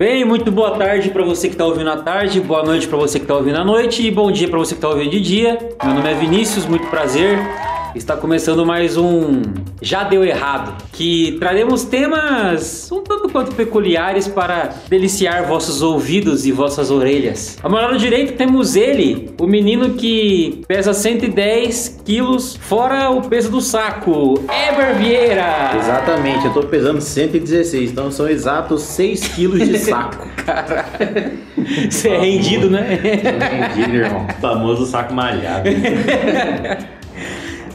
Bem, muito boa tarde para você que está ouvindo à tarde, boa noite para você que está ouvindo à noite e bom dia para você que está ouvindo de dia. Meu nome é Vinícius, muito prazer. Está começando mais um Já Deu Errado, que traremos temas um tanto quanto peculiares para deliciar vossos ouvidos e vossas orelhas. Ao meu lado direito temos ele, o menino que pesa 110 quilos, fora o peso do saco, Eber Vieira. Exatamente, eu tô pesando 116, então são exatos 6 quilos de saco. Você é rendido, né? Entendi, irmão. O famoso saco malhado.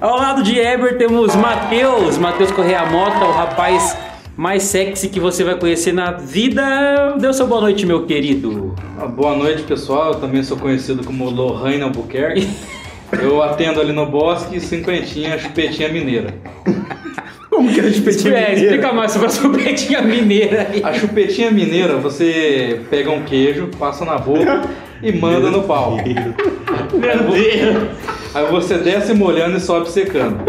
Ao lado de Eber temos Matheus, Matheus Correia Mota, o rapaz mais sexy que você vai conhecer na vida. Dê o seu boa noite, meu querido. Ah, Boa noite, pessoal. Eu também sou conhecido como Lohane Albuquerque. Eu atendo ali no bosque, cinquentinha, chupetinha mineira. Como que era de É, explica mais sobre a chupetinha mineira aí. A chupetinha mineira, você pega um queijo, passa na boca e manda no pau. Meu Deus! Aí você desce molhando e sobe secando.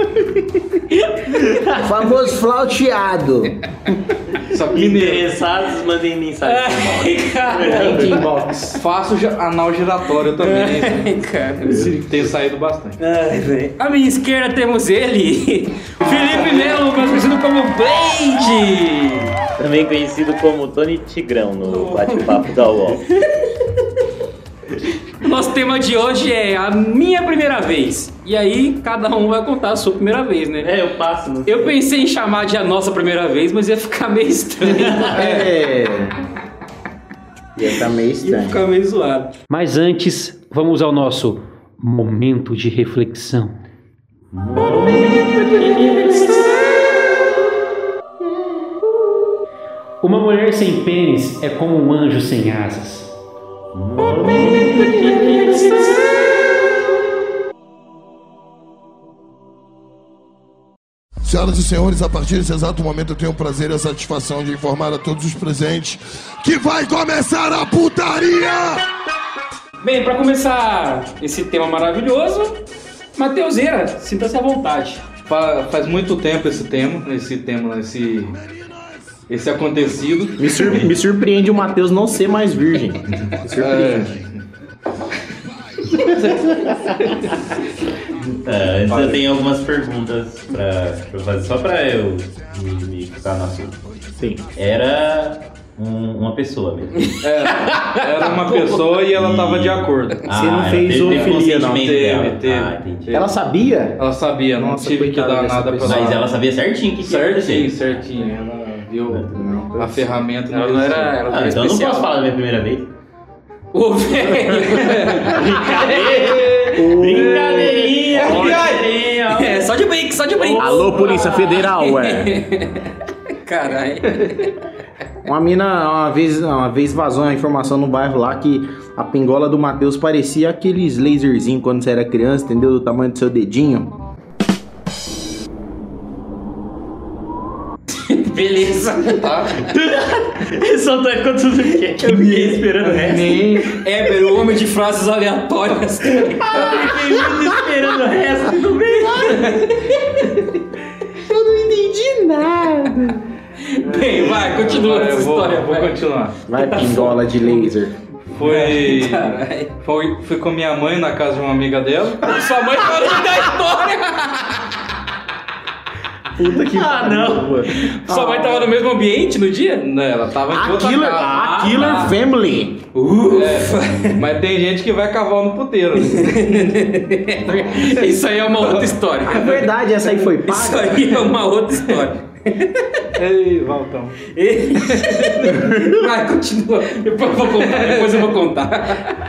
Famoso flauteado. Só que. Interessados, mandem mensagem. Ai, cara. Link inbox. Faço anal giratório também. Ai, cara. Tem saído bastante. Ai, velho. À minha esquerda temos ele, Felipe Melo, mais conhecido como Blade. Também conhecido como Tony Tigrão no bate-papo da UOL. O nosso tema de hoje é a minha primeira vez. E aí, cada um vai contar a sua primeira vez, né? É, eu passo no. Eu pensei em chamar de a nossa primeira vez, mas ia ficar meio estranho. É. Ia ficar meio ia estranho. ficar meio zoado. Mas antes, vamos ao nosso momento de reflexão. Uma mulher sem pênis é como um anjo sem asas. Senhoras e senhores, a partir desse exato momento eu tenho o prazer e a satisfação de informar a todos os presentes que vai começar a putaria! Bem, para começar esse tema maravilhoso, Mateuseira, sinta-se à vontade. Fa- Faz muito tempo esse tema, esse tema, esse, esse acontecido. Me, sur- me surpreende o Matheus não ser mais virgem. Me surpreende. É, antes eu tenho algumas perguntas pra, pra fazer, só pra eu me, me ficar no assunto. Sim. Era um- uma pessoa mesmo. Era uma pessoa e ela tava de acordo. Você não ela fez teve- teve zoofilia, não? consentimento Teve, dela. teve. Ah, entendi. Ela sabia? Ela sabia, não Nossa, tive que coitada dar dessa nada pra pessoa. Mas ela sabia certinho o que ia Certinho, certinho. Ela viu a ferramenta. Ela não era, ela não Ah, era então eu não especial. posso falar da minha primeira vez. Ô, velho! Brincadeirinha! Brincadeirinha! É, só de brinco, só de brinco. Alô, Polícia Federal, ué. Caralho. Uma mina uma vez, uma vez vazou uma informação no bairro lá que a pingola do Matheus parecia aqueles laserzinhos quando você era criança, entendeu? Do tamanho do seu dedinho. Beleza. Ele soltou com tudo que eu fiquei esperando o resto. Éber, o homem de frases aleatórias. Eu fiquei muito esperando o resto do meio. Bem, vai, continua Vai, essa eu vou, história. vou vai. continuar. Vai, pingola de laser. Foi, foi. Fui com minha mãe na casa de uma amiga dela. Sua mãe parou de dar história. Puta que Ah, não. Sua mãe tava no mesmo ambiente no dia? Né, ela tava em A outra Killer, casa. a Killer Ah, Family. É, mas tem gente que vai cavar no puteiro. né? Isso aí é uma outra história. É verdade, essa aí foi Isso paga. aí é uma outra história. Ei, Valtão. Vai, continua. Depois eu vou contar. Depois eu vou contar.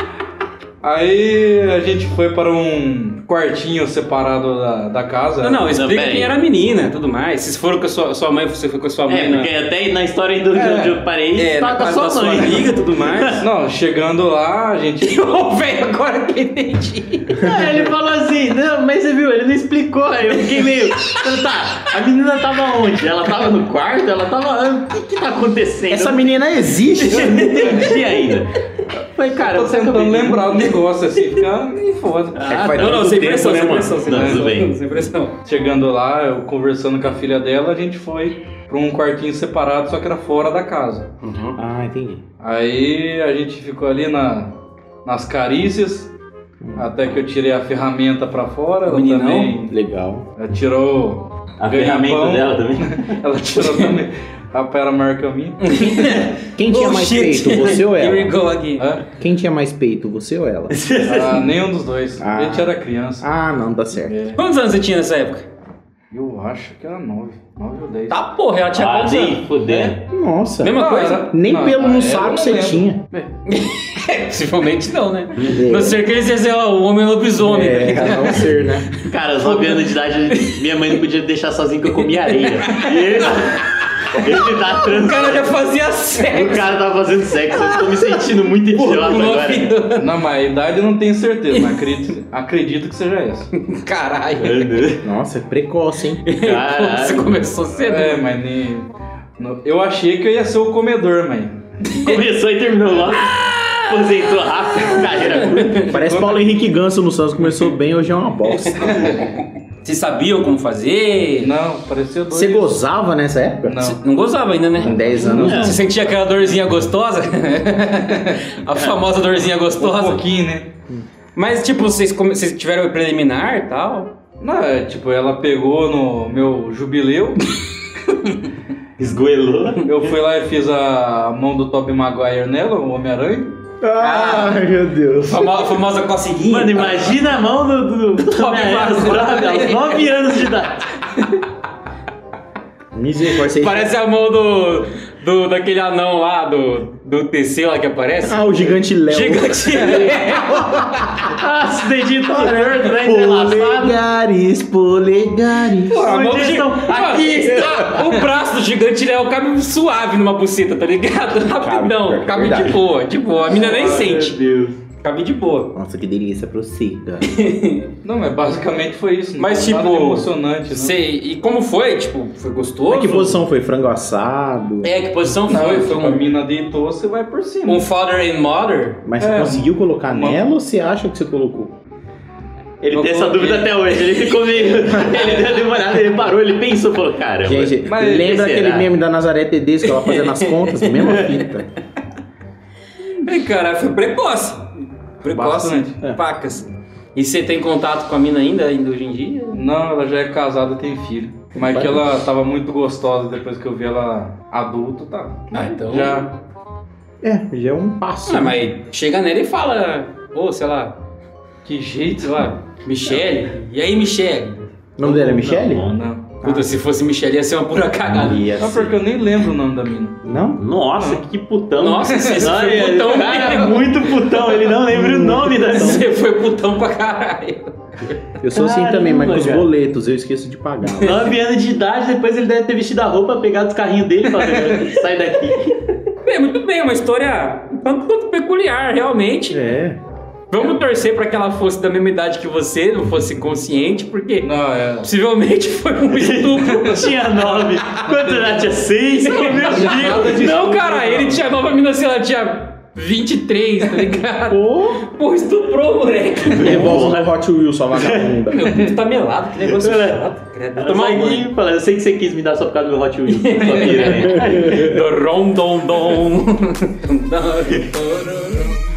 Aí a gente foi para um quartinho separado da, da casa. Não, não, explica quem aí. era a menina e tudo mais. Se foram com a sua, sua mãe, você foi com a sua mãe É, na, porque até na história do É. onde eu parei, é, tá com a sua sua mãe. amiga e tudo mais. Não, chegando lá, a gente. Ô, velho, agora que eu entendi. Ah, ele falou assim, não, mas você viu, ele não explicou, aí eu fiquei meio. Então, tá, a menina tava onde? Ela tava no quarto? Ela tava. ah, O que que tá acontecendo? Essa menina existe. Eu não entendi ainda. Falei, cara, Tô eu tentando lembrar do negócio assim, fica meio foda. Ah, faz Não, não, sem tempo, pressão, né, sem mano? pressão, sem pressão. tudo bem. Sem pressão. Chegando lá, eu conversando com a filha dela, a gente foi pra um quartinho separado, só que era fora da casa. Ah, entendi. Aí a gente ficou ali na, nas carícias, até que eu tirei a ferramenta pra fora. Ela Meninão? também Legal. ela tirou. A ferramenta dela também. Ela tirou também. A pera maior que a minha. Quem tinha mais Bullshit. peito, você ou Here we ela? go aqui. Hã? Quem tinha mais peito, você ou ela? Ah, nenhum dos dois. Ah. A gente era criança. Ah, não, tá certo. É. Quantos anos você tinha nessa época? Eu acho que era nove. Nove ou dez. Tá porra, ela tinha Ah, quantos nem anos? fuder. Nossa. Mesma Não, coisa? era- Nem não, pelo no não saco você lembro. tinha. Possivelmente não, né? É. Não ser que ele seja sei lá, o homem lobisomem. É, tá ligado? não ser, né? Cara, aos 9 anos de idade, minha mãe não podia deixar sozinho que eu comia areia. E ele, tá O trans... cara já fazia O sexo. cara tava fazendo sexo, eu tô me sentindo muito idiota agora. Não, mas a idade eu não tenho certeza, mas acredito, acredito que seja essa. Caralho. Nossa, é precoce, hein? Você Caralho. começou cedo. É, mas nem. Eu achei que eu ia ser o comedor, mãe. Começou e terminou logo. Aposentou rápido, carreira curta. Parece Paulo Henrique Ganso no Santos. Começou bem, hoje é uma bosta. Vocês sabiam como fazer? Não, parecia dois. Você gozava nessa época? Não. Você não gozava ainda, né? Com 10 anos, Você sentia aquela dorzinha gostosa? A famosa dorzinha Um gostosa? pouquinho, né? Mas, tipo, vocês, vocês tiveram o preliminar e tal? Não, é, tipo, ela pegou no meu jubileu. Esgoelou. Eu fui lá e fiz a mão do Tobey Maguire nela, o Homem-Aranha. Ai, meu Deus. Famo- famosa coceguinha? Mano, imagina a mão do, do, do Tobey Maguire. aos 9 anos de idade. Misericórdia. Parece a mão do, do daquele anão lá, do, do TC lá que aparece. Ah, o gigante Léo. Gigante. Ah, esse dedinho todo torto, né? Polegares, polegares. Pô, mão Onde estão? Aqui O braço do gigante Léo cabe suave numa buceta, tá ligado? Rapidão. que é Cabe de verdade. boa, de boa. A mina nem sente. Deus. Cabe de boa. Nossa, que delícia pra você, cara. Não, mas basicamente foi isso. Mas, tipo, emocionante, né? Sei. E como foi? Tipo, foi gostoso? Mas que posição foi? Frango assado? É, que posição Não, foi? tipo, Foi a um, mina deitou, você vai por cima. um father and mother? Mas você É, conseguiu colocar uma- nela ou você acha que você colocou? Ele Eu tem essa dúvida até hoje. Ele ficou meio. Ele deu uma olhada, ele parou, ele pensou, falou: caramba. Gente, mas lembra será? aquele meme da Nazaré Tedesco que ela fazendo as contas? Mesma fita. Cara, foi precoce. Precoce. Bastante. É. Pacas. E você tem contato com a mina ainda, ainda hoje em dia? Não, ela já é casada e tem filho. Mas que ela tava muito gostosa depois que eu vi ela adulta, tá? Ah, então- Já. É, já é um passo. Ah, mas chega nela e fala, ô, sei lá, Que jeito, sei lá, Michele. E aí, Michele? O nome dela é Michele? Não. Puta, se fosse Michele ia ser uma pura cagada. Ia Não, ser. porque eu nem lembro o nome da mina. Não? Nossa, que putão. Nossa, você Não, foi ele- putão cara é mesmo. muito putão, ele não lembra o nome da Você foi putão pra caralho. Eu sou assim Caramba, também, mas com os cara. boletos eu esqueço de pagar. 9 anos de idade, depois ele deve ter vestido a roupa, pegado os carrinhos dele e falado: sai daqui. Bem, muito bem, uma história um tanto quanto peculiar, realmente. É. Vamos torcer pra que ela fosse da mesma idade que você, não fosse consciente, porque Não, é. possivelmente foi um estupro. Tinha 9. Quanto ela tinha 6? Meu Deus. Não, cara, ele tinha nova mina, sei lá, tinha 23, tá ligado? Pô, Pô, estuprou, moleque. devolve no Hot Wheels, sua vagabunda. Meu pinto tá melado, que negócio chato. credo. Aqui e falei, eu sei que você quis me dar só por causa do meu Hot Wheels. Do rom dom dom.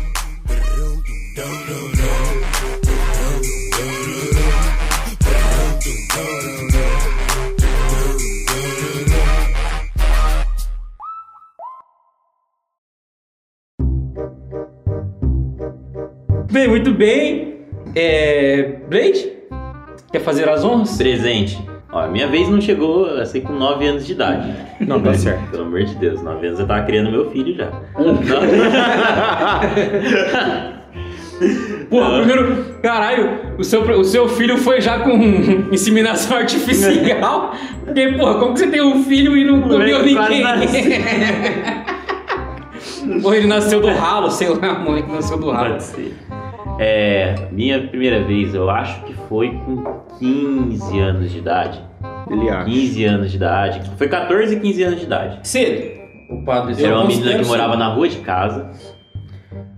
Bem, muito bem. É... Blade? Quer fazer as honras? Presente. Ó, minha vez não chegou assim com 9 anos de idade. Não, tá certo. Pelo amor de Deus, 9 anos eu tava criando meu filho já. Porra, primeiro, caralho, o seu, o seu filho foi já com inseminação artificial? Porque, porra, como que você tem um filho e não comeu ninguém? Ou ele nasceu do ralo, sei lá, a mãe que nasceu do ralo. Pode ser. É, minha primeira vez eu acho que foi com 15 anos de idade. Ele acha. 15 anos de idade. Foi 14 e 15 anos de idade. Cedo. O padre Era uma menina que morava na rua de casa.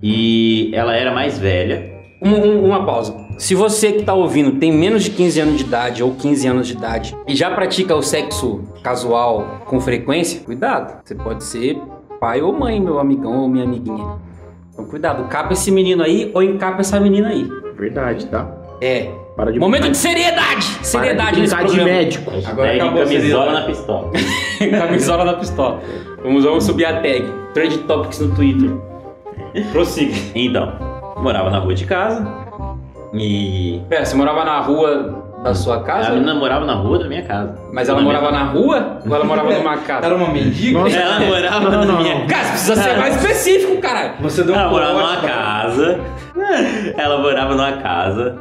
E ela era mais velha. Um- um- uma pausa. Se você que tá ouvindo tem menos de 15 anos de idade ou 15 anos de idade e já pratica o sexo casual com frequência, cuidado. Você pode ser pai ou mãe, meu amigão ou minha amiguinha. Então cuidado, capa esse menino aí ou encapa essa menina aí. Verdade, tá? É. Para de Momento brincar- de seriedade! para Seriedade de nesse brincar de programa. médico. Agora Pega acabou camisola na pistola. Camisola na pistola. Vamos, vamos subir a tag. Trend Topics no Twitter. Prossiga. Então, morava na rua de casa e Pera, você morava na rua da sua a casa? menina morava na rua da minha casa. Mas ela Na morava minha- na rua ou ela morava numa casa? Era uma mendiga? Nossa. Ela morava Não, na não, minha você precisa ser mais específico, caralho. Você deu um Ela morava numa casa. Ela morava numa casa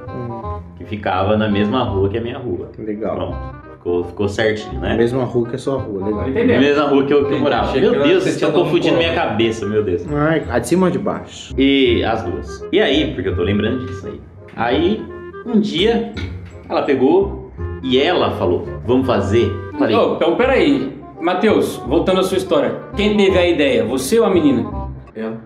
que ficava na mesma rua que a minha rua. Legal. Pronto. Ficou, ficou certinho, A né? mesma rua que a sua rua, legal. Entendeu? mesma rua que eu, que eu morava. Achei Meu Deus, você vocês estão confundindo minha cabeça, meu Deus. Ai, a de cima ou de baixo? E as duas. E aí, porque eu tô lembrando disso aí. Aí, um dia, ela pegou e ela falou: Vamos fazer? Falei, Ô, então peraí. Matheus, voltando à sua história. Quem teve a ideia? Você ou a menina? Ela.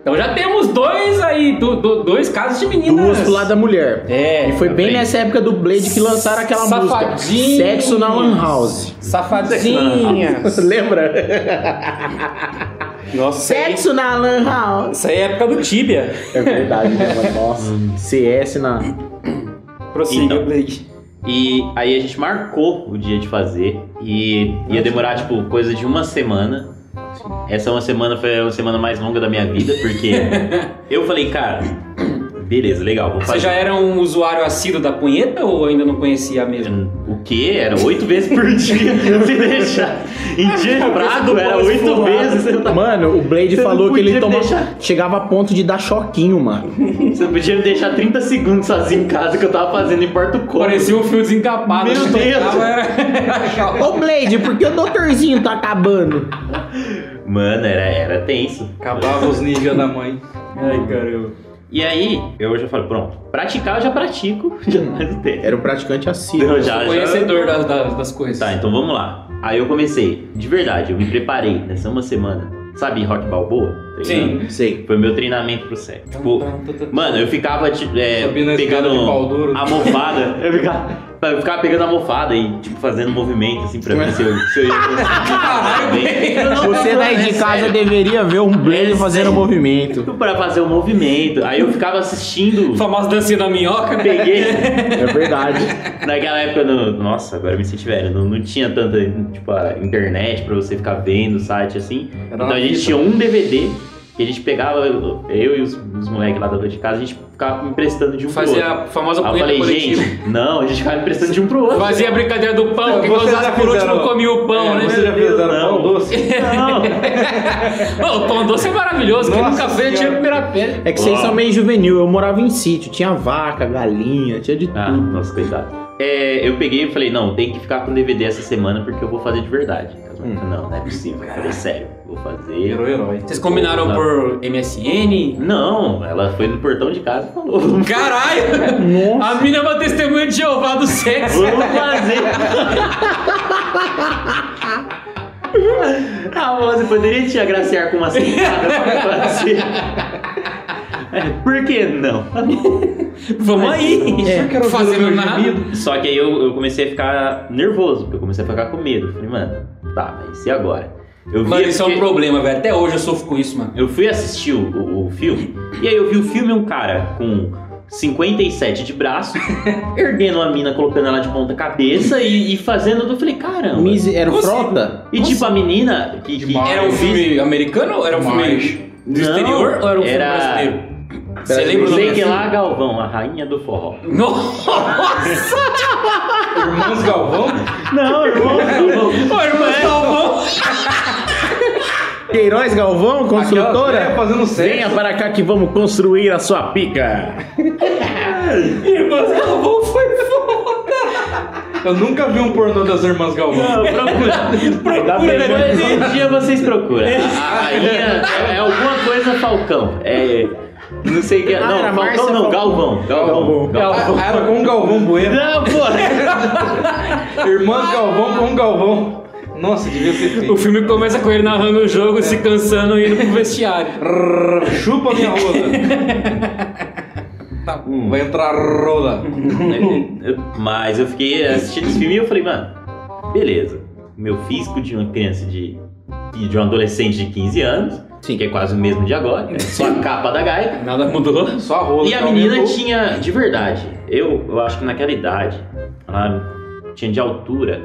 Então já temos dois aí, do- do- dois casos de meninas. Duas pro lado da mulher. É. E foi bem bem. nessa época do Blade que lançaram aquela Safadinhas. música Sexo na Lan House. Safadinhas. Lembra? Nossa, isso aí- Sexo na Lan House. isso aí é época do Tibia. É verdade, né? Nossa. CS na. Prossiga, Então. Blade. E aí a gente marcou o dia de fazer e ia demorar tipo coisa de uma semana. Essa uma semana foi a semana mais longa da minha vida, porque eu falei, cara, beleza, legal, vou Você já era um usuário assíduo da punheta ou ainda não conhecia mesmo? O quê? Era oito vezes por dia. Se deixar. Em dia de prazo era oito vezes. Tá- Mano, o Blade Você falou que ele toma... deixar. chegava a ponto de dar choquinho, mano. você podia me deixar 30 segundos sozinho em casa que eu tava fazendo, não importa o como. Parecia um fio desencapado. Meu né? Deus. Era- Ô Blade, por que o doutorzinho tá acabando? Mano, era, era tenso. Acabava os níveis da mãe. Ai, caramba. E aí, eu já falei, pronto, praticar eu já pratico, já faz tempo. Era um praticante assíduo. Eu já, já... Conhecedor das, das, das coisas. Tá, então vamos lá. Aí eu comecei, de verdade, eu me preparei nessa uma semana. Sabe Rock Balboa? Sim. Sei. Foi meu treinamento pro sexo. Tipo, mano, eu ficava tipo, é, pegando a almofada. Eu ficava, eu ficava pegando a almofada e, tipo, fazendo movimento assim pra ver se eu, se eu ia conseguir. Você daí de casa deveria ver um Blade É fazendo movimento. Pra fazer o movimento. Aí eu ficava assistindo. Famosa dancinha da minhoca, né? Peguei. É verdade. Naquela época, no- nossa, agora eu me senti velho. Não, não tinha tanta tipo, a internet pra você ficar vendo o site assim. Era então uma a gente fita. tinha um DVD que a gente pegava, eu e os, os moleques lá da rua de casa, a gente ficava emprestando de um pro Fazia outro. a famosa punheta falei, coletiva. gente, não, a gente ficava emprestando de um pro outro. Fazia a brincadeira do pão, quem usasse já por último fizeram- comia o pão, É, né? Você já fizeram Não. pão doce? Não, Ô, o pão doce é maravilhoso, quem Nossa nunca fez tinha a primeira pele. É que vocês são meio juvenil. Eu morava em sítio. Tinha vaca, galinha, tinha de Ah, tudo. nossa, coitado. É, eu peguei e falei, não, tem que ficar com DVD essa semana porque eu vou fazer de verdade. Hum. Não, não é possível. Eu falei, sério, vou fazer. Virou herói. Vocês combinaram Não. por MSN? Não, ela foi no portão de casa e falou. Caralho! Nossa. A mina é uma testemunha de Jeová do sexo. Vamos fazer! ah, você poderia te agraciar com uma sentada pra fazer? É, Por que não? Vamos aí! É, o Fazendo meu nada. Só que aí eu, eu comecei a ficar nervoso, porque eu comecei a ficar com medo. Falei, mano, tá, mas e agora? Eu vi Mano, isso é um problema, velho. Até hoje eu sofro com isso, mano. Eu fui assistir o, o- o filme, e aí eu vi o filme um cara com 57 de braço, erguendo a mina, colocando ela de ponta cabeça e, e fazendo. Eu falei, caramba. Mise- Era o assim? Frota? E tipo, a menina que. que Demais. Era um filme americano ou era um filme Mas- do Não, exterior ou era um filme era- brasileiro? Você lembra o nome Sei do que filme? lá, Galvão, a rainha do forró. Nossa! Irmãos Galvão? Não, irmão, Galvão. Ô, irmão Galvão! Queiroz Galvão, Aquela construtora? velha fazendo sexo. Venha para cá que vamos construir a sua pica. Irmão Galvão foi foda! Eu nunca vi um pornô das Irmãs Galvão. Não, procura. Procura, Depois né? um dia vocês procuram. A, a rainha é, é alguma coisa Falcão. É. Não sei o que é. Ah, Não, Falcão Márcia não, Falcão. Galvão. Galvão. Galvão. Ah, Era com um Galvão Bueno. Não, pô. Irmãs Galvão com um Galvão. Nossa, devia ser O feito. filme começa com ele narrando o jogo, se cansando e indo pro vestiário. Chupa minha rosa. Vai entrar rola. Mas eu fiquei assistindo esse filme e eu falei, mano, beleza. Meu físico de uma criança de. de um adolescente de 15 anos, Sim. que é quase o mesmo de agora, só a capa da gaita. Nada mudou. Só a rola. E a que menina aumentou. tinha, de verdade, eu, eu acho que naquela idade, ela tinha de altura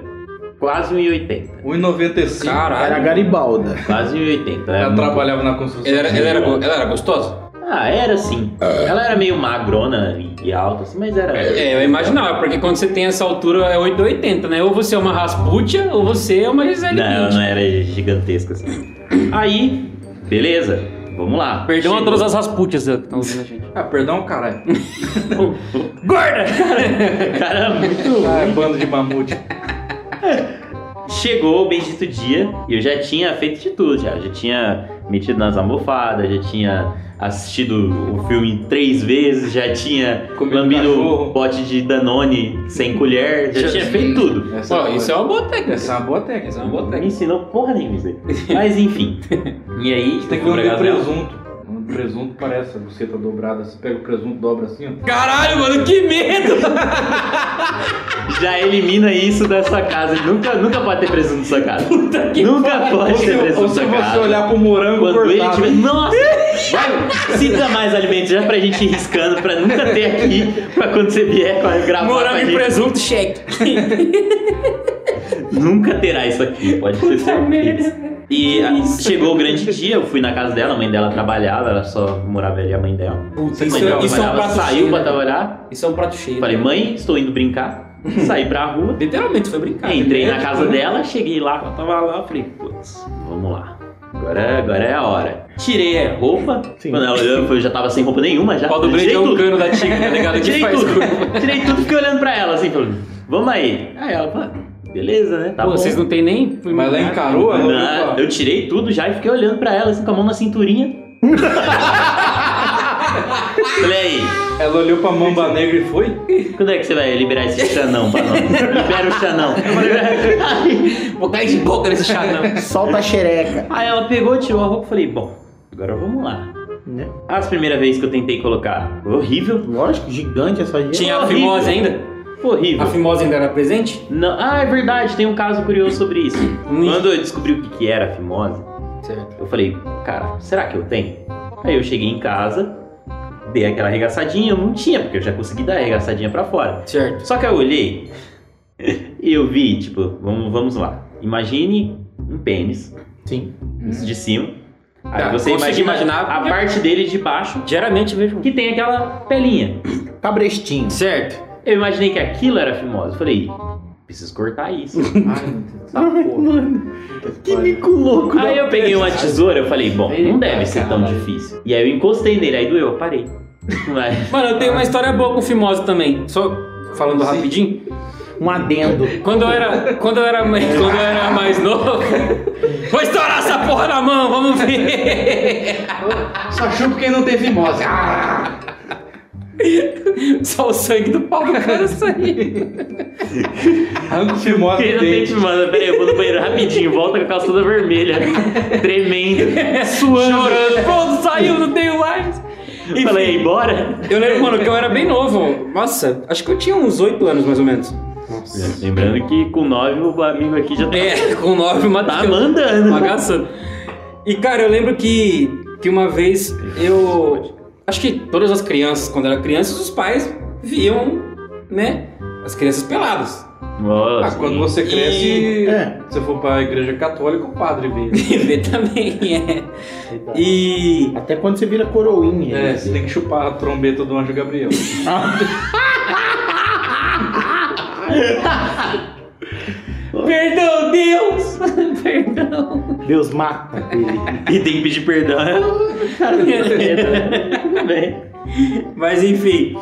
quase 1,80. 1,95. Caralho. Era Garibalda. Quase 1,80. Ela, Ela trabalhava na construção. Ela era, ela, era, ela era gostosa? Ah, era assim. Ela era meio magrona e, alta, assim, mas era. É, eu imaginava, porque quando você tem essa altura é 880, né? Ou você é uma Rasputia, ou você é uma Gisele Não, ela Bündchen. não era gigantesca assim. Aí, beleza, vamos lá. Perdão a Chegou. todas as Rasputias que estão ouvindo a gente. Ah, perdão, caralho. Gorda! Cara, muito Ah, é bando de mamute. Chegou o bendito dia e eu já tinha feito de tudo, já. Já tinha metido nas almofadas, já tinha assistido o filme três vezes, já tinha Comido lambido um pote de Danone sem colher, já Já- tinha feito tudo. Essa Ó, isso é uma boa técnica. Essa é uma boa técnica. Essa é uma boa Me técnica. ensinou porra nenhuma isso aí. Mas enfim. E aí, Tem que dela. presunto. Presunto parece a buceta dobrada. Você pega o presunto, dobra assim, ó. Caralho, mano, que medo! Já elimina isso da sua casa. Nunca, nunca pode ter presunto na sua casa. que nunca pariu. pode Ou se, ter presunto ou na se sua você casa. olhar pro morango Quando ele cortado. tiver. Nossa! Vai, cita mais alimentos já pra gente ir riscando, pra nunca ter aqui, pra quando você vier com a gravar. Morango e presunto, cheque. Nunca terá isso aqui, pode ter certeza. E ah, chegou o grande dia, eu fui na casa dela, a mãe dela trabalhava, ela só morava ali a mãe dela. Puta, isso, mãe dela é- isso é um saiu cheio. pra né? trabalhar. Isso é um prato cheio. Falei, mãe, estou indo brincar. Saí pra rua. Literalmente, foi brincar. Entrei né? na casa dela, cheguei lá, ela tava lá, falei, putz, vamos lá. Agora, agora é a hora. Tirei a roupa, Sim. quando ela olhou, eu já tava sem roupa nenhuma já. Pau do Tirei Blade é o cano da tica, tá ligado? Tirei tudo. Tirei tudo, fiquei olhando pra ela assim, falando, vamos aí. Aí ela falou, beleza, né? Tá Pô, bom. vocês não tem nem... Mas ela encarou, ela Não, pra- eu tirei tudo já e fiquei olhando pra ela assim com a mão na cinturinha. Falei aí, Ela olhou pra mamba negra e foi? quando é que você vai liberar esse chanão pra nós? Libera o chanão. Aí, Vou cair de boca nesse chá, não. Solta a xereca. aí ela pegou, tirou a roupa e falei, bom, agora vamos lá. Né? As primeiras vezes que eu tentei colocar, foi horrível. Lógico, gigante essa gente. Tinha a fimose ainda? Foi horrível. A fimose ainda era presente? Não, ah, é verdade, tem um caso curioso sobre isso. Quando eu descobri o que, que era a fimose, Certo. eu falei, cara, será que eu tenho? Aí eu cheguei em casa, dei aquela arregaçadinha, eu não tinha, porque eu já consegui dar a arregaçadinha pra fora. Certo. Só que eu olhei e eu vi, tipo, vamos, vamos lá. Imagine um pênis, Sim. isso de cima. Aí Tá, você imagina imaginar, a porque- parte dele de baixo, Geralmente vejo. que tem aquela pelinha. Cabrestinho. Certo. Eu imaginei que aquilo era fimose. Eu falei, preciso cortar isso. Ai, meu Deus. Essa porra. Que bico louco. Aí eu peguei uma tesoura, eu falei, bom, não deve ser tão difícil. E aí eu encostei nele, aí doeu, eu parei. Mas, Mano, eu tenho uma história boa com fimose também. Só falando Sim. rapidinho. Um adendo. Quando eu era, quando eu era, mais- quando eu era mais novo, vou estourar essa porra na mão, vamos ver. Só chupa quem não teve fimose. Ah! Só o sangue do pau do cara sair. Arranca o fimose do dente. mandar, peraí, eu vou no banheiro rapidinho, volta com a calça toda vermelha, tremendo, suando. Chorando, pronto, saiu, não tenho mais. E falei, "E bora? Eu lembro, mano, que eu era bem novo. Nossa, acho que eu tinha uns 8 anos mais ou menos. Lembrando que com nove o amigo aqui já tá, É, com 9 uma tá mandando. bagaçando. E cara, eu lembro que, que uma vez eu. Acho que todas as crianças, quando eram crianças, os pais viam, né? As crianças peladas. Nossa, Ah, quando você cresce, E- É. se você for pra igreja católica, o padre vê. Vê também, é. E. Até quando você vira coroinha. É, você tem que chupar a trombeta do anjo Gabriel. Perdão, Deus! Perdão. Deus mata ele. E tem que pedir perdão. Cara, tudo bem. Mas enfim.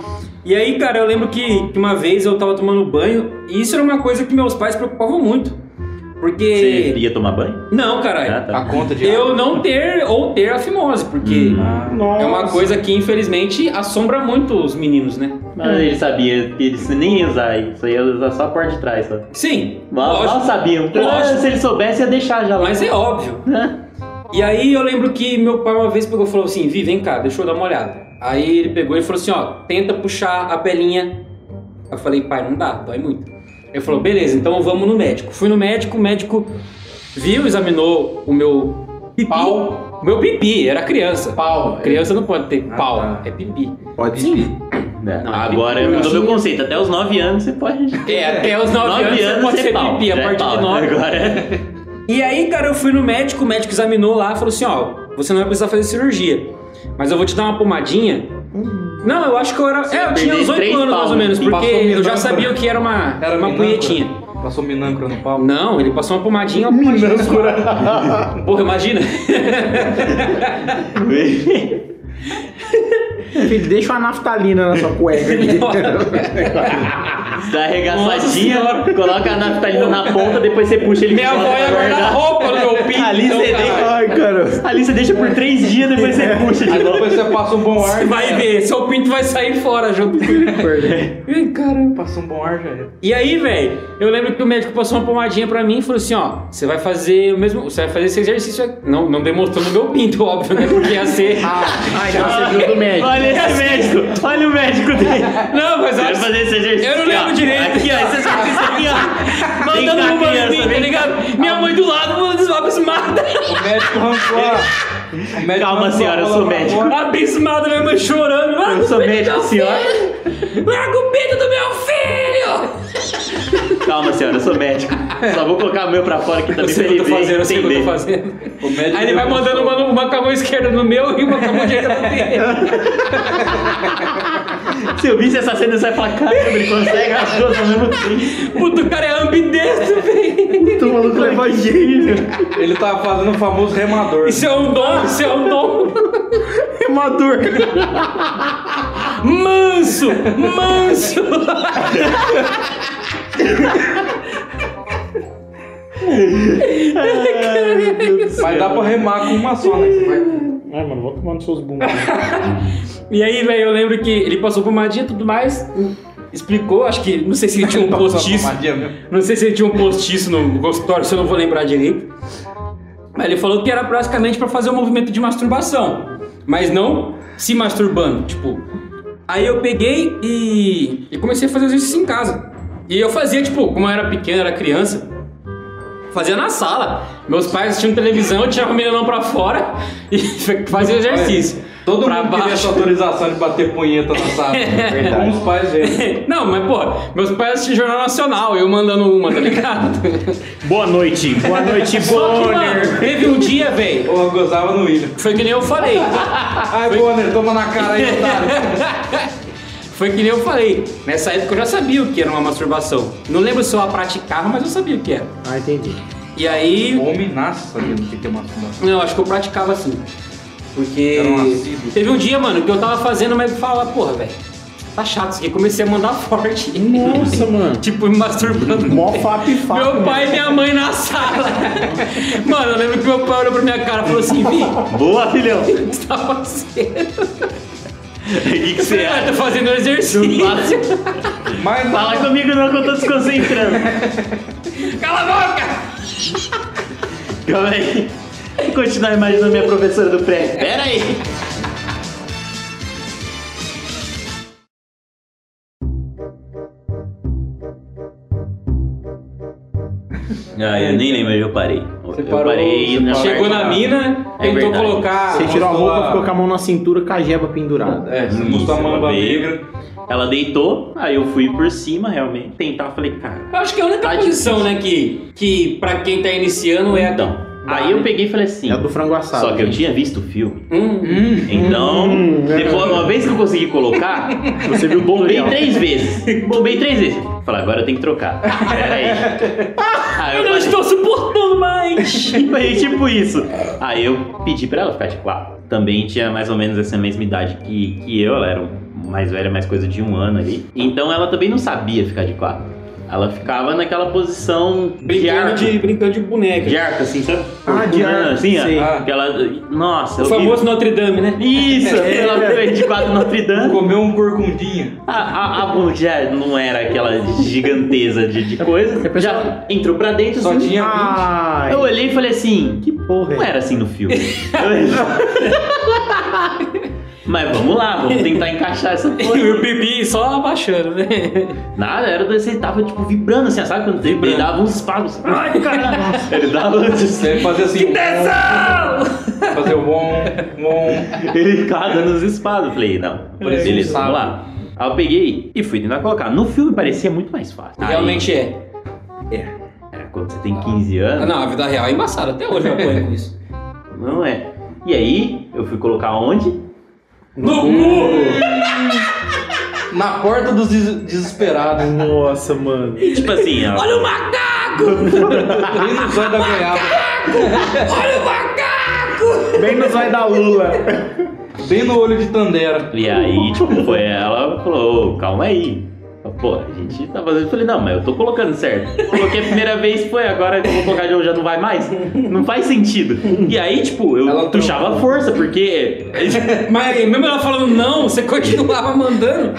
E aí, cara, eu lembro que, que uma vez eu tava tomando banho e isso era uma coisa que meus pais preocupavam muito. Você Porque. ia tomar banho? Não, caralho. Ah, tá. A conta de Eu não ter ou ter a fimose, porque Nossa. é uma coisa que infelizmente assombra muito os meninos, né? Mas ele sabia que eles nem ia usar isso, ia usar só a parte de trás. Só. Sim, Mal, mal lógico. sabiam. Lógico. Se ele soubesse, ia deixar já lá. Mas é óbvio. E aí eu lembro que meu pai uma vez pegou e falou assim, Vi, vem cá, deixa eu dar uma olhada. Aí ele pegou e falou assim, ó, tenta puxar a pelinha. Eu falei, pai, não dá, dói muito. Ele falou, beleza, então vamos no médico. Fui no médico, o médico viu, examinou o meu pipi. Pau. O meu pipi, era criança. Pau. Criança não pode ter Ah, pau, tá. é pipi. Pode sim. É, Não, Agora pipi, mudou meu conceito. Até os 9 anos você pode. É, até os 9 anos, você pode é ser pau. pipi, a é partir de pau. 9. Agora E aí, cara, eu fui no médico, o médico examinou lá, falou assim, ó, você não vai precisar fazer cirurgia, mas eu vou te dar uma pomadinha. Não, eu acho que eu era, é, eu tinha uns 8 três anos mais ou menos, porque eu já minâncora. sabia o que era uma, Era uma minâncora. punhetinha. Passou minâncora no pau. Não, ele passou uma pomadinha, uma pomadinha. Porra, imagina. Filho, deixa uma naftalina na sua cueca dá arregaçadinha, coloca a naftalina na ponta, depois você puxa ele Minha avó ia guardar roupa no meu pinto. Ali então, você caralho. deixa- Ai, cara. Ali você deixa por 3 dias, depois você puxa de volta. depois você passa um bom ar. Você vai ver, seu pinto vai sair fora junto. Ai, caramba. Passa um bom ar já era. E aí, velho, eu lembro que o médico passou uma pomadinha pra mim e falou assim, ó, você vai fazer o mesmo, você vai fazer esse exercício aqui. Não, não demonstrando o meu pinto, óbvio, né? Porque ia ser... Ai, então você viu do médico. Olha esse médico, olha o médico dele. Não, mas olha, fazer esse exercício. Eu não lembro direito. Aqui, ó, esse exercício aqui, ó. Mandando que uma em mim, criança, tá ligado? Minha mãe do lado, mano, abismada. O médico médico Calma, senhora, eu sou médico. Abismada, minha mãe chorando. Eu sou médico, senhora. Larga o pinto do meu filho! Calma, senhora, eu sou médico. Só vou colocar o meu pra fora aqui Eu também pra que ele fazendo, eu sei o que eu tô entender. fazendo. O médico Aí ele vai mandando uma, uma com a mão esquerda no meu e uma com a mão direita no dele. Se eu visse essa cena, você vai falar, caramba, ele consegue as duas ao mesmo tempo. Puta, o cara é ambidestro, velho. O maluco leva jeito. Ele tá fazendo o famoso remador. Isso é um dom, isso é um dom. Remador. Manso, manso. Mas dá pra remar com uma só, né? Você vai- Ai, mano, vou tomando seus bumbos. E aí, velho, eu lembro que ele passou pomadinha e tudo mais, explicou, acho que, não sei se ele tinha um postiço, pomadinha mesmo. não sei se ele tinha um postiço no consultório, se eu não vou lembrar direito. Mas ele falou que era praticamente pra fazer um movimento de masturbação, mas não se masturbando, tipo. Aí eu peguei e, e comecei a fazer exercício em casa. E eu fazia, tipo, como eu era pequeno, era criança, fazia na sala. Meus pais assistiam televisão, eu tirava o menino pra fora e fazia exercício. Todo pra mundo queria essa autorização de bater punheta na sala. É Como os pais dele. Não, mas pô, meus pais assistiam Jornal Nacional, eu mandando uma, tá ligado? Boa noite. Boa noite, mano, teve um dia, velho, Ou eu gozava no William. foi que nem eu falei. Ai, Bonner, toma na cara aí, otário. Foi que nem eu falei. Nessa época eu já sabia o que era uma masturbação. Não lembro se eu a praticava, mas eu sabia o que era. Ah, entendi. E aí. O homem nasce sabendo o que é masturbação. Não, acho que eu praticava assim. Porque. Era um assíduo. Teve um dia, mano, que eu tava fazendo, mas eu falava, porra, velho, tá chato isso aqui. Comecei a mandar forte. Nossa, mano. tipo, me masturbando. Mó fap e fap. Meu pai e minha mãe na sala. Mano, eu lembro que meu pai olhou pra minha cara e falou assim: Vi, Boa, filhão. o que você tá fazendo? O que, que você acha? tô fazendo exercício. Mas Fala comigo não que eu tô desconcentrando. Cala a boca! Calma aí. Vou continuar imaginando minha professora do pré. Pera aí. Ah, eu nem lembro onde eu parei. Você eu parou- parei você Chegou na mina, É tentou verdade. colocar. Você tirou a roupa, a- ficou com a mão na cintura com a jeba pendurada. É, você Isso, mostrou a ela mamba negra. Ela deitou, aí eu fui por cima realmente. Tentar, falei, cara. Eu acho que a única Tá posição, né, que, que pra quem tá iniciando é a. Então, aí eu peguei e falei assim. É a do frango assado. Só que eu tinha visto o filme. Hum, Então, depois, uma vez que eu consegui colocar, Você viu o três vezes. Bombei três vezes. Falei, agora eu tenho que trocar. Pera aí. Aí eu eu não estou suportando mais! Foi tipo isso. Aí eu pedi pra ela ficar de quatro. Também tinha mais ou menos essa mesma idade que, que eu, ela era mais velha, mais coisa de um ano ali. Então ela também não sabia ficar de quatro. Ela ficava naquela posição de Brincando arco. de, brincando de boneca. De arco, assim, sabe? Ah, de arco, assim, ó. sei. Aquela. Nossa, O eu vi- famoso Notre Dame, né? Isso, pela frente de quatro Notre Dame. Comeu um corcundinha. A, a, a bunda já não era aquela giganteza de, de coisa. Já entrou pra dentro, Só assim. tinha 20. Ai, Eu olhei e falei assim, que porra não é? era assim no filme. Mas vamos lá, vamos tentar encaixar essa E porra. o pipi só abaixando, né? Nada, era desse, ele tava tipo vibrando assim, sabe? Quando ele Vibrando. dava uns espaços. Ai, caralho. Ele dava uns Você fazia assim. Fazer o bom, bom. Ele ficava dando os espadas. Eu falei, não, Parecia um beleza, vamos lá. Aí eu peguei e fui tentar colocar. No filme parecia muito mais fácil. Aí- Realmente é. É, quando você tem 15 anos. Ah, Não, a vida real é embaçada. Até hoje eu apanho com isso. Não é. E aí, eu fui colocar onde? No cu! Na porta dos des- desesperados. Nossa, mano. Tipo assim, ó. Olha o macaco! Bem no zóio da goiaba. Olha o macaco! Bem no zóio da Lula. Bem no olho de Tandera. E aí, tipo, foi ela falou, "Ô, calma aí. Pô, a gente tá fazendo. Eu falei, não, mas eu tô colocando certo. Coloquei a primeira vez, foi, agora eu vou colocar de novo, já não vai mais. Não faz sentido. E aí, tipo, eu Ela puxava a força, porque Mas mesmo ela falando não, você continuava mandando.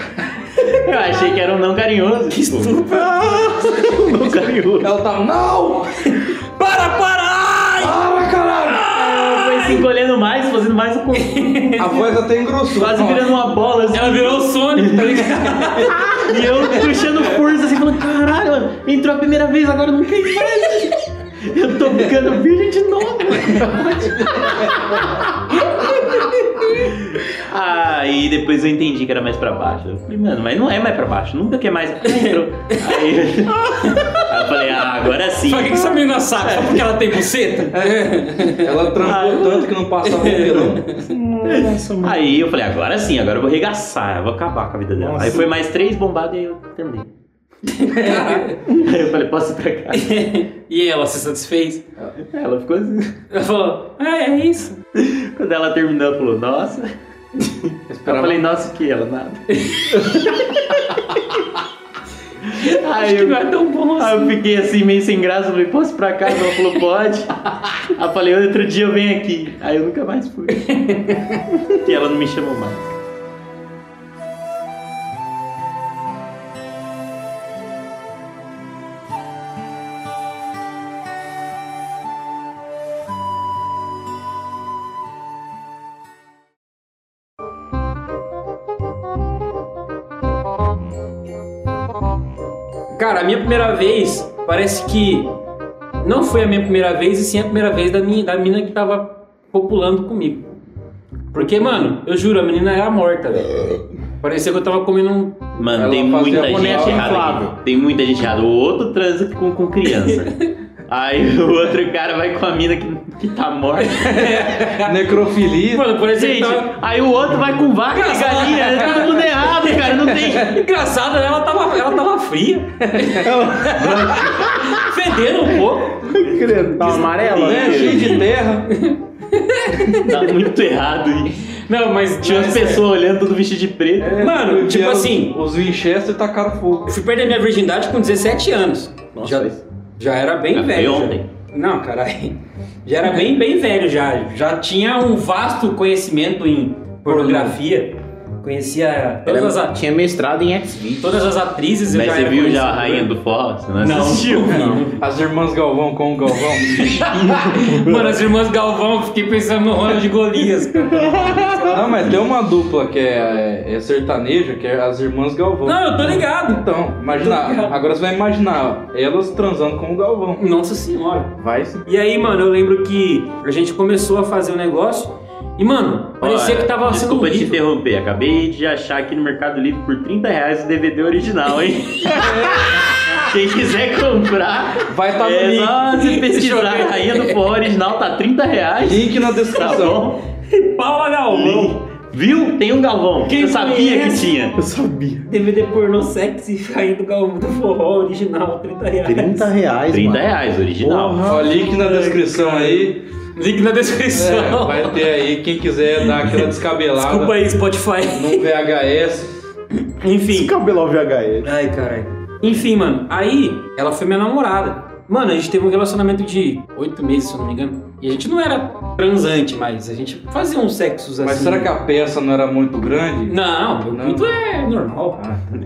eu achei que era um não carinhoso. Que tipo, estúpido. não carinhoso. Ela tava, não! Para, para! Ai! Para, caralho! Ela foi se encolhendo mais, fazendo mais o corpo. A voz até engrossou. Quase virando uma bola assim. Ela virou o Sonic, tá ligado? E eu puxando força assim, falando, caralho, mano, entrou a primeira vez, agora não tem mais. Eu tô ficando virgem de novo. Aí depois eu entendi que era mais pra baixo. Eu falei, mano, mas não é mais pra baixo, nunca que é mais. Aí, aí eu falei, ah, agora sim. Só que essa menina sabe, só porque ela tem buceta? Ela trampou tanto que não passava. Nossa, mano. Aí eu falei, agora sim, agora eu vou regaçar, eu vou acabar com a vida dela. Nossa. Aí foi mais três bombadas e aí eu terminei. Aí eu falei, posso ir pra casa? E ela se satisfez? Ela ficou assim. Ela falou, ah, é isso. Quando ela terminou, ela falou, nossa. Eu Esperava. falei, nossa, o que? Ela, nada. Acho Aí que eu, não é tão bom aí eu assim. fiquei assim, meio sem graça, falei, posso ir pra casa? Ela falou, pode. Aí eu falei, outro dia eu venho aqui. Aí eu nunca mais fui. E ela não me chamou mais. Primeira vez parece que não foi a minha primeira vez, e sim a primeira vez da, minha, da mina que tava populando comigo. Porque, mano, eu juro, a menina era morta, velho. Parecia que eu tava comendo um. Mano, Ela tem muita gente errada aqui. Tem muita gente errada. O outro transa com, com criança. Aí o outro cara vai com a mina que, que tá morta. Necrofilia. Mano, parecia que Gente, tava. aí o outro vai com vaca e galinha. É todo mundo errado, cara. Não tem. Engraçado, ela tava, ela tava fria. Fedendo um pouco. Credo, tá amarela? Né? Cheio de terra. Tá muito errado. E Não, mas tinha umas mas, é. pessoas olhando tudo vestido de preto. Mano, tipo assim, Os Winchester tacaram fogo. eu fui perder minha virgindade com 17 anos. Nossa, já, já era bem Já foi velho. já. ontem. Não, caralho. Já era bem, bem velho já. Já tinha um vasto conhecimento em pornografia. Conhecia todas as, a- Tinha mestrado em X-Video. todas as atrizes. eu Mas já você era viu já a Rainha do Forró? Você não Não, assistiu? não. As irmãs Galvão com o Galvão. Mano, as irmãs Galvão, eu fiquei pensando no Ronald Golias. Não, mas tem uma dupla que é, é sertaneja, que é as irmãs Galvão. Não, eu tô ligado. Então, imagina, ligado. agora você vai imaginar elas transando com o Galvão. Nossa senhora. Vai sim. E aí, mano, eu lembro que a gente começou a fazer o negócio e, mano, parecia Olha, que tava sendo Desculpa te interromper. Acabei de achar aqui no Mercado Livre por 30 reais o DVD original, hein? Quem quiser comprar, Vai estar é no link. só você eu pesquisar ver. Rainha do Forró original, tá 30 reais. Link na Tá descrição. bom? Paula Galvão. Viu? Tem um Galvão. Quem Eu sabia conhece? que tinha. Eu sabia. DVD pornô sexy caindo do Galvão do forró original, 30 reais. 30 reais, 30 mano. reais, original. Porra. Ó, link na descrição aí. Link na É, descrição. vai ter aí quem quiser dar aquela descabelada Desculpa aí, Spotify. num VHS. Enfim. Cabelão VHS. Ai, caralho. Enfim, mano, aí ela foi minha namorada. Mano, a gente teve um relacionamento de oito meses, se eu não me engano. E a gente não era transante, mas a gente fazia uns sexos assim. Mas será que a peça não era muito grande? Não, meu Não. pinto é normal.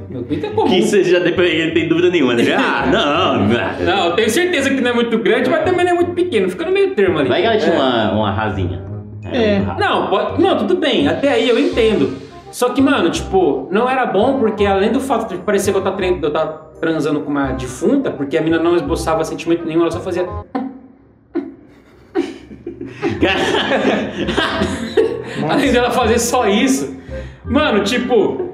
Meu pinto é comum. Que você já não tem dúvida nenhuma, né? Ah, não, não. Não, eu tenho certeza que não é muito grande, mas também não é muito pequeno. Fica no meio termo ali. Vai que ela tinha uma, uma rasinha. É. ra- Não, pode- não, tudo bem, até aí eu entendo. Só que, mano, tipo, não era bom porque além do fato de parecer que eu tava, eu tava transando com uma defunta, porque a mina não esboçava sentimento nenhum, ela só fazia. Além dela fazer só isso. Mano, tipo.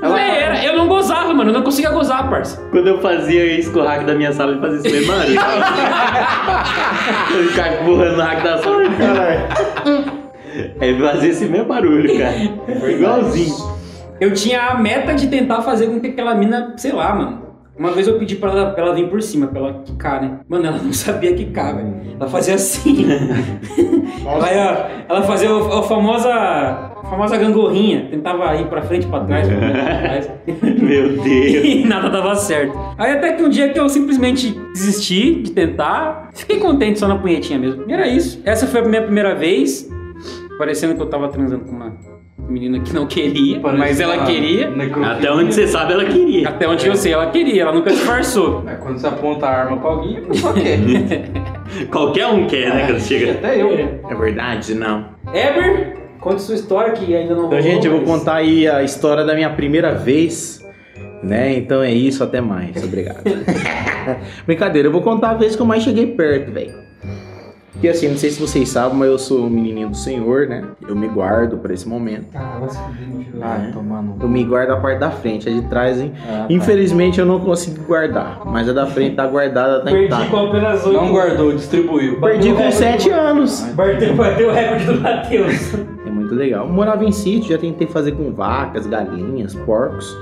Véi, era- eu não gozava, mano. Eu não conseguia gozar, parça. Quando eu fazia isso com o hack da minha sala, ele fazia isso mesmo, mano. eu ficava empurrando no hack da sala. Ele fazia esse mesmo barulho, cara. Foi igualzinho. Eu tinha a meta de tentar fazer com que aquela mina, sei lá, mano. Uma vez eu pedi pra ela, pra ela vir por cima, pra ela quicar, né? Mano, ela não sabia quicar, velho. Ela fazia assim. ela, ia- ela fazia a famosa, a famosa gangorrinha. Tentava ir pra frente, pra trás, pra trás. Meu Deus. e nada dava certo. Aí até que um dia que eu simplesmente desisti de tentar, fiquei contente só na punhetinha mesmo. E era isso. Essa foi a minha primeira vez, parecendo que eu tava transando com uma menina que não queria, mas ela queria. Até onde você sabe, ela queria. Até onde eu sei, ela queria, ela nunca disfarçou. É, quando você aponta a arma pra alguém, a pessoa quer. Qualquer um quer, né, quando chega. Até eu. É verdade, não. Eber, conte sua história que ainda não Então, rolou, gente, eu vou mas- contar aí a história da minha primeira vez, né? Então é isso, até mais. Obrigado. Brincadeira, eu vou contar a vez que eu mais cheguei perto, velho. Porque assim, não sei se vocês sabem, mas eu sou um menininho do Senhor, né? Eu me guardo pra esse momento. Ah, vai se. Ah, tomando. Eu me guardo a parte da frente, a de trás, hein? Ah, tá. Infelizmente eu não consigo guardar, mas a da frente tá guardada, tá Perdi intacta. com apenas oito. Não guardou, distribuiu. Perdi com 7 anos. Bateu, bateu o recorde do Matheus. É muito legal. Eu morava em sítio, já tentei fazer com vacas, galinhas, porcos,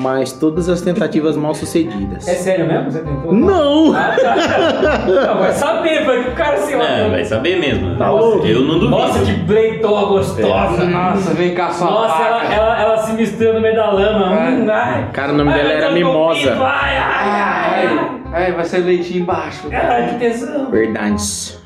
mas todas as tentativas mal sucedidas. É sério mesmo? Você tentou? Não! Ah, tá. Não, vai saber, vai que o cara se É, vai saber mesmo. Tá louco? Eu não duvido. Nossa, que bleitola gostosa. Nossa, vem cá sua Nossa, ela, ela, ela se mistura no meio da lama. Hum, ai. Cara, o nome Ai, dela era Mimosa. com Ai, ai, ai, ai. Ai, vai sair leitinho embaixo. Ai, que tesão. Verdade.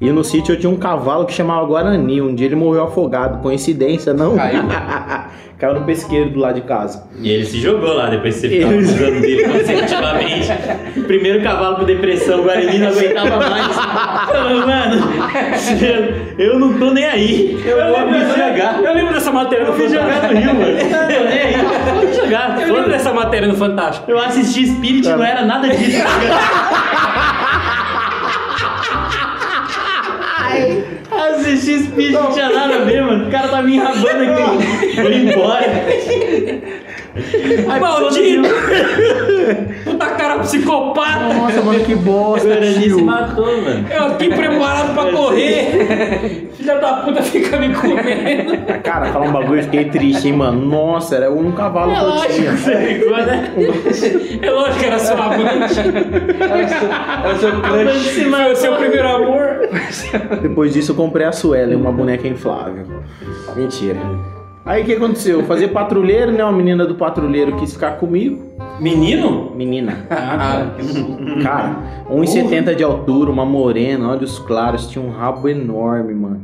E no sítio eu tinha um cavalo que chamava Guarani. Um dia ele morreu afogado. Coincidência, não? Caiu. Caiu no pesqueiro do lado de casa. E ele se jogou lá depois que você ficava Ele- usando dele consecutivamente. Primeiro cavalo com depressão, o Guarani não aguentava mais. Falou, mano, eu não tô nem aí. Eu vou me jogar. Eu lembro dessa matéria no Eu vou me jogar Fantástico. no rio, mano. Eu tô nem aí. Eu vou me jogar. Eu lembro dessa matéria no Fantástico. Eu assisti Spirit e não era nada disso. Assisti Spirit não tinha nada a ver, mano. O cara tá me enrabando aqui. Vou embora. Ai, Maldito! Puta cara psicopata! Nossa, mano, que bosta, Guarani se matou, mano. Eu aqui preparado pra correr! Filha da puta fica me comendo! Cara, falar um bagulho, eu fiquei triste, hein, mano. Nossa, era um cavalo que eu tinha. Né? É lógico que era seu amante! É o seu crush. Foi o seu primeiro amor! Depois disso eu comprei a Suelen, uma boneca inflável. Mentira. Aí o que aconteceu? Eu fazia patrulheiro, né? Uma menina do patrulheiro quis ficar comigo. Menino? Menina. Ah, Cara, 1,70 de altura, uma morena, olhos claros, tinha um rabo enorme, mano.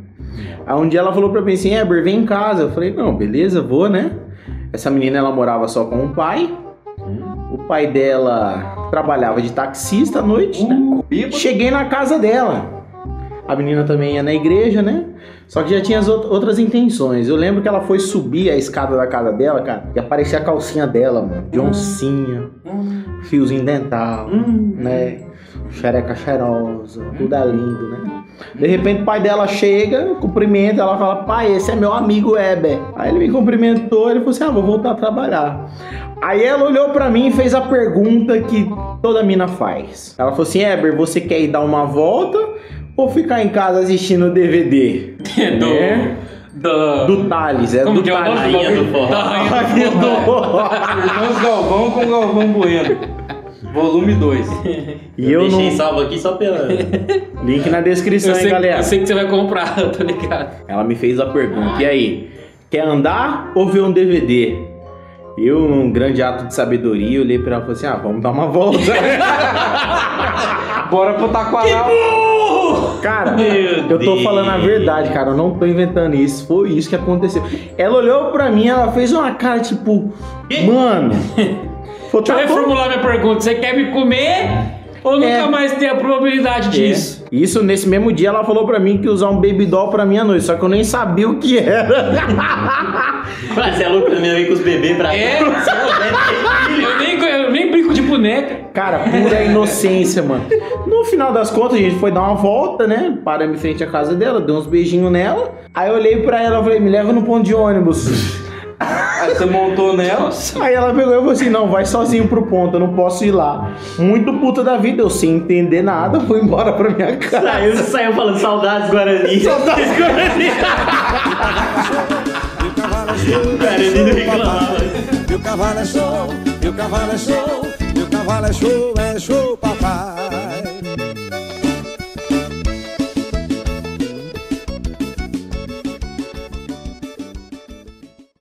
Aí um dia ela falou pra mim assim, Eber, vem em casa. Eu falei, não, beleza, vou, né? Essa menina, ela morava só com o pai. O pai dela trabalhava de taxista à noite, né? Cheguei na casa dela. A menina também ia na igreja, né? Só que já tinha as out- outras intenções. Eu lembro que ela foi subir a escada da casa dela, cara, e aparecia a calcinha dela, mano. De oncinha, fiozinho dental, né? Xereca cheirosa, tudo é lindo, né? De repente o pai dela chega, cumprimenta, ela fala, pai, esse é meu amigo Eber. Aí ele me cumprimentou, ele falou assim, ah, vou voltar a trabalhar. Aí ela olhou pra mim e fez a pergunta que toda mina faz. Ela falou assim, Eber, você quer ir dar uma volta ou ficar em casa assistindo o DVD? do. É. Do. Do Thales, é Como do que é o nome do forró. Da rainha do forró. do- Irmãos Galvão com Galvão Bueno. Volume 2. E eu Deixei não... salvo aqui só pela. Link na descrição, Eu hein, sei, galera. eu sei que você vai comprar, eu tô ligado. Ela me fez a pergunta, e aí? Quer andar ou ver um DVD? Eu, num grande ato de sabedoria, olhei pra ela e falei assim: ah, vamos dar uma volta. Bora pro Taquaral. Cara, Meu eu tô Deus. falando a verdade, cara. Eu não tô inventando isso. Foi isso que aconteceu. Ela olhou pra mim, ela fez uma cara tipo, mano. Falou, Deixa eu reformular minha pergunta. Você quer me comer ou nunca É. mais ter a probabilidade disso? Isso, nesse mesmo dia, ela falou pra mim que ia usar um baby doll pra minha noite, só que eu nem sabia o que era. Mas é louco, primeira vez com os bebês pra É? cá. Você boneca. Cara, pura inocência, mano. No final das contas, a gente foi dar uma volta, né? Paramos em frente à casa dela, dei uns beijinhos nela. Aí eu olhei pra ela e falei, me leva no ponto de ônibus. Aí você montou nela. Aí ela pegou e falou assim: não, vai sozinho pro ponto, eu não posso ir lá. Muito puta da vida, eu sem entender nada, fui embora pra minha casa. Saiu, saiu falando saudades Guarani. Saudades Guarani. Guarani não reclamava. Meu cavalo é show, meu cavalo é show, carnaval é show, é show, papai.